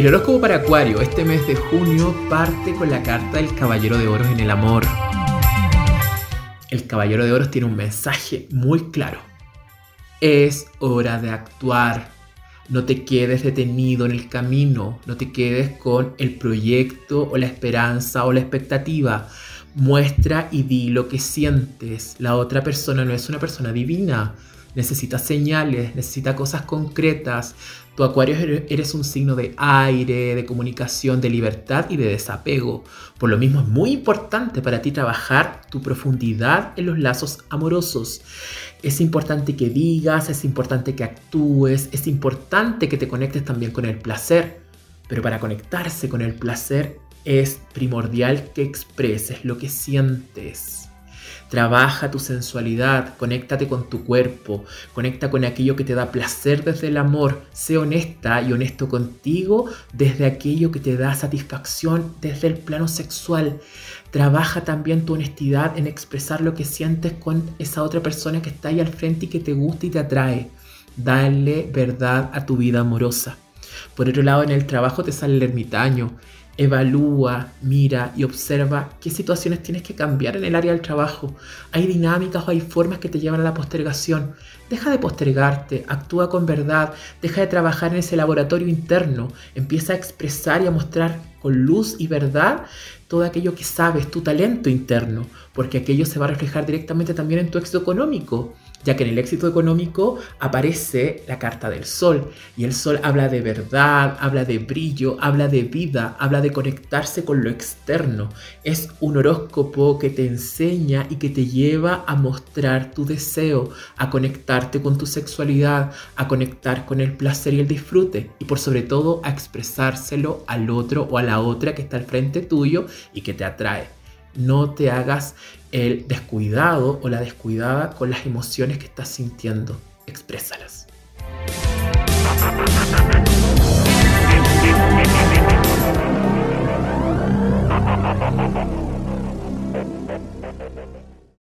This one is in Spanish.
El horóscopo para Acuario este mes de junio parte con la carta del Caballero de Oros en el amor. El Caballero de Oros tiene un mensaje muy claro. Es hora de actuar. No te quedes detenido en el camino, no te quedes con el proyecto o la esperanza o la expectativa. Muestra y di lo que sientes. La otra persona no es una persona divina necesita señales, necesita cosas concretas. Tu acuario eres un signo de aire, de comunicación, de libertad y de desapego. Por lo mismo es muy importante para ti trabajar tu profundidad en los lazos amorosos. Es importante que digas, es importante que actúes, es importante que te conectes también con el placer. Pero para conectarse con el placer es primordial que expreses lo que sientes. Trabaja tu sensualidad, conéctate con tu cuerpo, conecta con aquello que te da placer desde el amor. Sé honesta y honesto contigo desde aquello que te da satisfacción desde el plano sexual. Trabaja también tu honestidad en expresar lo que sientes con esa otra persona que está ahí al frente y que te gusta y te atrae. Dale verdad a tu vida amorosa. Por otro lado, en el trabajo te sale el ermitaño Evalúa, mira y observa qué situaciones tienes que cambiar en el área del trabajo. Hay dinámicas o hay formas que te llevan a la postergación. Deja de postergarte, actúa con verdad, deja de trabajar en ese laboratorio interno, empieza a expresar y a mostrar con luz y verdad todo aquello que sabes, tu talento interno, porque aquello se va a reflejar directamente también en tu éxito económico ya que en el éxito económico aparece la carta del sol y el sol habla de verdad, habla de brillo, habla de vida, habla de conectarse con lo externo. Es un horóscopo que te enseña y que te lleva a mostrar tu deseo, a conectarte con tu sexualidad, a conectar con el placer y el disfrute y por sobre todo a expresárselo al otro o a la la otra que está al frente tuyo y que te atrae. No te hagas el descuidado o la descuidada con las emociones que estás sintiendo. Exprésalas.